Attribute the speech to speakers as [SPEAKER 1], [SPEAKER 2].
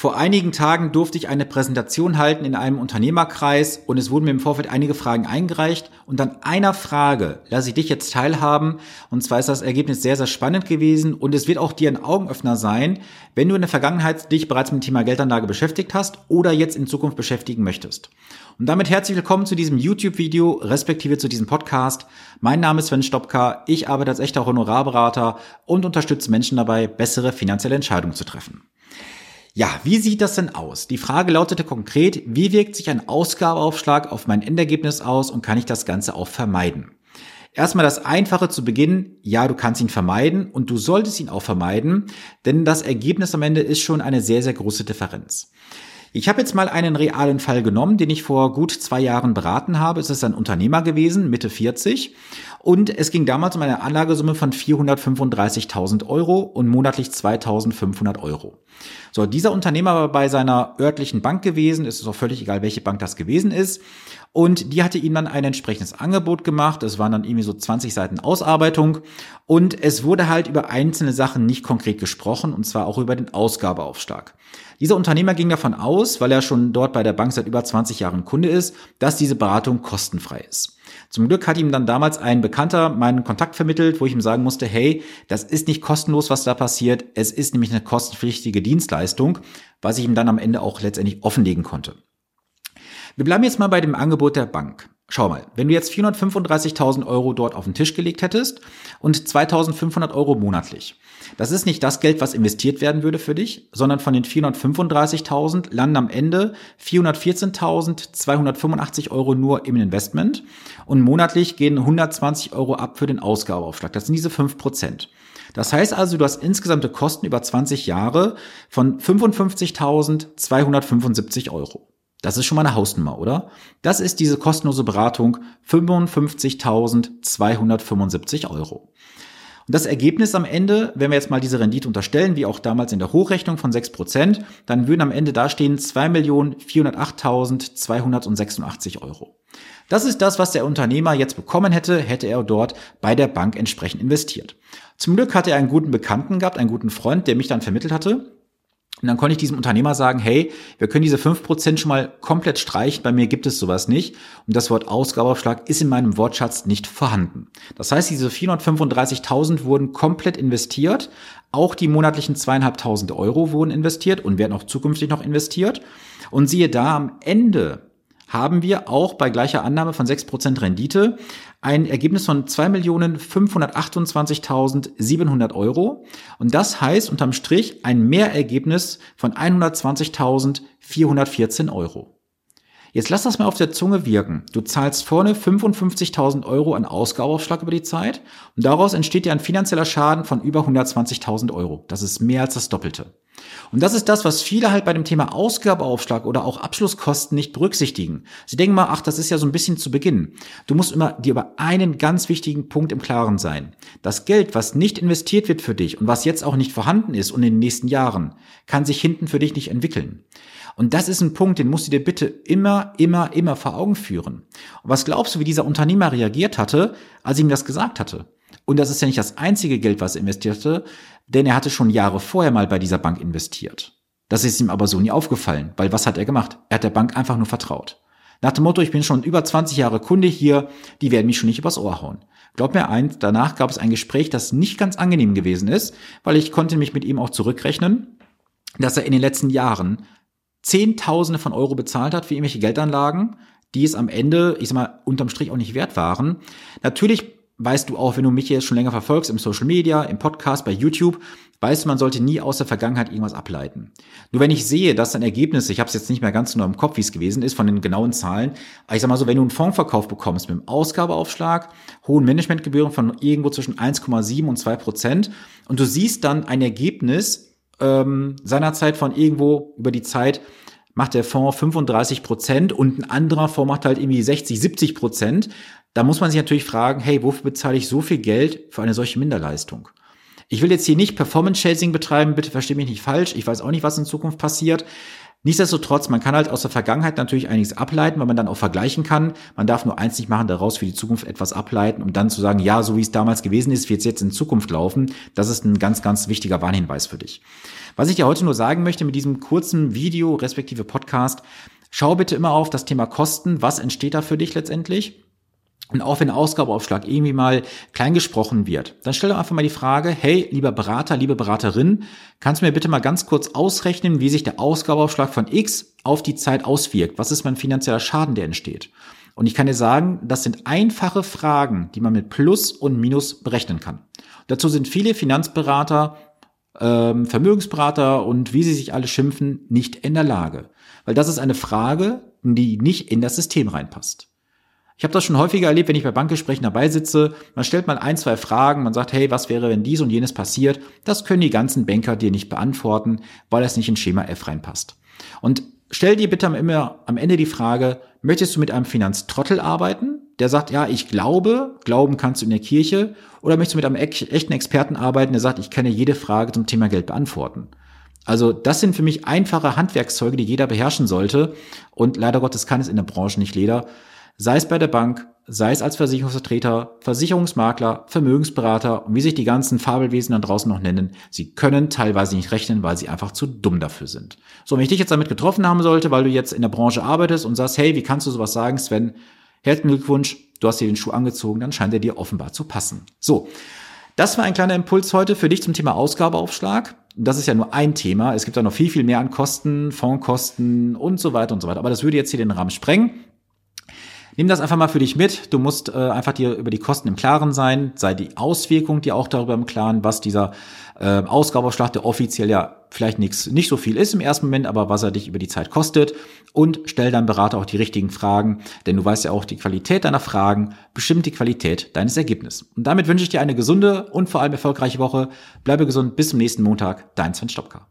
[SPEAKER 1] Vor einigen Tagen durfte ich eine Präsentation halten in einem Unternehmerkreis und es wurden mir im Vorfeld einige Fragen eingereicht und an einer Frage lasse ich dich jetzt teilhaben und zwar ist das Ergebnis sehr, sehr spannend gewesen und es wird auch dir ein Augenöffner sein, wenn du in der Vergangenheit dich bereits mit dem Thema Geldanlage beschäftigt hast oder jetzt in Zukunft beschäftigen möchtest. Und damit herzlich willkommen zu diesem YouTube-Video, respektive zu diesem Podcast. Mein Name ist Sven Stopka, ich arbeite als echter Honorarberater und unterstütze Menschen dabei, bessere finanzielle Entscheidungen zu treffen. Ja, wie sieht das denn aus? Die Frage lautete konkret, wie wirkt sich ein Ausgabeaufschlag auf mein Endergebnis aus und kann ich das Ganze auch vermeiden? Erstmal das Einfache zu Beginn, ja, du kannst ihn vermeiden und du solltest ihn auch vermeiden, denn das Ergebnis am Ende ist schon eine sehr, sehr große Differenz. Ich habe jetzt mal einen realen Fall genommen, den ich vor gut zwei Jahren beraten habe. Es ist ein Unternehmer gewesen, Mitte 40. Und es ging damals um eine Anlagesumme von 435.000 Euro und monatlich 2.500 Euro. So, dieser Unternehmer war bei seiner örtlichen Bank gewesen. Es ist auch völlig egal, welche Bank das gewesen ist. Und die hatte ihm dann ein entsprechendes Angebot gemacht. Es waren dann irgendwie so 20 Seiten Ausarbeitung. Und es wurde halt über einzelne Sachen nicht konkret gesprochen, und zwar auch über den Ausgabeaufschlag. Dieser Unternehmer ging davon aus, weil er schon dort bei der Bank seit über 20 Jahren Kunde ist, dass diese Beratung kostenfrei ist. Zum Glück hat ihm dann damals ein Bekannter meinen Kontakt vermittelt, wo ich ihm sagen musste, hey, das ist nicht kostenlos, was da passiert. Es ist nämlich eine kostenpflichtige Dienstleistung, was ich ihm dann am Ende auch letztendlich offenlegen konnte. Wir bleiben jetzt mal bei dem Angebot der Bank. Schau mal, wenn du jetzt 435.000 Euro dort auf den Tisch gelegt hättest und 2.500 Euro monatlich, das ist nicht das Geld, was investiert werden würde für dich, sondern von den 435.000 landen am Ende 414.285 Euro nur im Investment und monatlich gehen 120 Euro ab für den Ausgabeaufschlag. Das sind diese 5 Prozent. Das heißt also, du hast insgesamte Kosten über 20 Jahre von 55.275 Euro. Das ist schon mal eine Hausnummer, oder? Das ist diese kostenlose Beratung 55.275 Euro. Und das Ergebnis am Ende, wenn wir jetzt mal diese Rendite unterstellen, wie auch damals in der Hochrechnung von 6%, dann würden am Ende dastehen 2.408.286 Euro. Das ist das, was der Unternehmer jetzt bekommen hätte, hätte er dort bei der Bank entsprechend investiert. Zum Glück hatte er einen guten Bekannten gehabt, einen guten Freund, der mich dann vermittelt hatte. Und dann konnte ich diesem Unternehmer sagen, hey, wir können diese fünf Prozent schon mal komplett streichen, bei mir gibt es sowas nicht. Und das Wort Ausgabeaufschlag ist in meinem Wortschatz nicht vorhanden. Das heißt, diese 435.000 wurden komplett investiert. Auch die monatlichen zweieinhalbtausend Euro wurden investiert und werden auch zukünftig noch investiert. Und siehe da, am Ende haben wir auch bei gleicher Annahme von 6% Rendite ein Ergebnis von 2.528.700 Euro. Und das heißt unterm Strich ein Mehrergebnis von 120.414 Euro. Jetzt lass das mal auf der Zunge wirken. Du zahlst vorne 55.000 Euro an Ausgabeaufschlag über die Zeit und daraus entsteht dir ein finanzieller Schaden von über 120.000 Euro. Das ist mehr als das Doppelte. Und das ist das, was viele halt bei dem Thema Ausgabeaufschlag oder auch Abschlusskosten nicht berücksichtigen. Sie denken mal, ach, das ist ja so ein bisschen zu Beginn. Du musst immer dir über einen ganz wichtigen Punkt im Klaren sein. Das Geld, was nicht investiert wird für dich und was jetzt auch nicht vorhanden ist und in den nächsten Jahren, kann sich hinten für dich nicht entwickeln. Und das ist ein Punkt, den musst du dir bitte immer, immer, immer vor Augen führen. Und was glaubst du, wie dieser Unternehmer reagiert hatte, als ich ihm das gesagt hatte? Und das ist ja nicht das einzige Geld, was er investierte, denn er hatte schon Jahre vorher mal bei dieser Bank investiert. Das ist ihm aber so nie aufgefallen, weil was hat er gemacht? Er hat der Bank einfach nur vertraut. Nach dem Motto, ich bin schon über 20 Jahre Kunde hier, die werden mich schon nicht übers Ohr hauen. Glaub mir eins, danach gab es ein Gespräch, das nicht ganz angenehm gewesen ist, weil ich konnte mich mit ihm auch zurückrechnen, dass er in den letzten Jahren Zehntausende von Euro bezahlt hat für irgendwelche Geldanlagen, die es am Ende, ich sag mal, unterm Strich auch nicht wert waren. Natürlich weißt du auch, wenn du mich jetzt schon länger verfolgst im Social Media, im Podcast, bei YouTube, weißt du, man sollte nie aus der Vergangenheit irgendwas ableiten. Nur wenn ich sehe, dass ein Ergebnis, ich habe es jetzt nicht mehr ganz genau im Kopf, wie es gewesen ist, von den genauen Zahlen, aber ich sag mal so, wenn du einen Fondsverkauf bekommst mit einem Ausgabeaufschlag, hohen Managementgebühren von irgendwo zwischen 1,7 und 2 Prozent und du siehst dann ein Ergebnis ähm, seinerzeit von irgendwo über die Zeit macht der Fonds 35 Prozent und ein anderer Fonds macht halt irgendwie 60, 70 Prozent. Da muss man sich natürlich fragen, hey, wofür bezahle ich so viel Geld für eine solche Minderleistung? Ich will jetzt hier nicht Performance Chasing betreiben, bitte verstehe mich nicht falsch. Ich weiß auch nicht, was in Zukunft passiert. Nichtsdestotrotz, man kann halt aus der Vergangenheit natürlich einiges ableiten, weil man dann auch vergleichen kann. Man darf nur eins nicht machen, daraus für die Zukunft etwas ableiten, um dann zu sagen, ja, so wie es damals gewesen ist, wird es jetzt in Zukunft laufen. Das ist ein ganz, ganz wichtiger Warnhinweis für dich. Was ich dir heute nur sagen möchte mit diesem kurzen Video respektive Podcast, schau bitte immer auf das Thema Kosten. Was entsteht da für dich letztendlich? Und auch wenn Ausgabeaufschlag irgendwie mal klein gesprochen wird, dann stell doch einfach mal die Frage, hey, lieber Berater, liebe Beraterin, kannst du mir bitte mal ganz kurz ausrechnen, wie sich der Ausgabeaufschlag von X auf die Zeit auswirkt? Was ist mein finanzieller Schaden, der entsteht? Und ich kann dir sagen, das sind einfache Fragen, die man mit Plus und Minus berechnen kann. dazu sind viele Finanzberater, ähm, Vermögensberater und wie sie sich alle schimpfen, nicht in der Lage. Weil das ist eine Frage, die nicht in das System reinpasst. Ich habe das schon häufiger erlebt, wenn ich bei Bankgesprächen dabei sitze. Man stellt mal ein, zwei Fragen, man sagt, hey, was wäre, wenn dies und jenes passiert? Das können die ganzen Banker dir nicht beantworten, weil es nicht in Schema F reinpasst. Und stell dir bitte immer am Ende die Frage, möchtest du mit einem Finanztrottel arbeiten? Der sagt, ja, ich glaube, glauben kannst du in der Kirche. Oder möchtest du mit einem echten Experten arbeiten, der sagt, ich kann dir jede Frage zum Thema Geld beantworten? Also das sind für mich einfache Handwerkszeuge, die jeder beherrschen sollte. Und leider Gottes kann es in der Branche nicht jeder sei es bei der Bank, sei es als Versicherungsvertreter, Versicherungsmakler, Vermögensberater und wie sich die ganzen Fabelwesen dann draußen noch nennen, sie können teilweise nicht rechnen, weil sie einfach zu dumm dafür sind. So, wenn ich dich jetzt damit getroffen haben sollte, weil du jetzt in der Branche arbeitest und sagst, hey, wie kannst du sowas sagen, Sven? Herzlichen Glückwunsch, du hast dir den Schuh angezogen, dann scheint er dir offenbar zu passen. So, das war ein kleiner Impuls heute für dich zum Thema Ausgabeaufschlag. Das ist ja nur ein Thema. Es gibt da noch viel, viel mehr an Kosten, Fondskosten und so weiter und so weiter. Aber das würde jetzt hier den Rahmen sprengen. Nimm das einfach mal für dich mit. Du musst äh, einfach dir über die Kosten im Klaren sein, sei die Auswirkung dir auch darüber im Klaren, was dieser äh, Ausgabeaufschlag, der offiziell ja vielleicht nichts, nicht so viel ist im ersten Moment, aber was er dich über die Zeit kostet und stell deinem Berater auch die richtigen Fragen, denn du weißt ja auch, die Qualität deiner Fragen bestimmt die Qualität deines Ergebnisses. Und damit wünsche ich dir eine gesunde und vor allem erfolgreiche Woche. Bleibe gesund, bis zum nächsten Montag, dein Sven Stopka.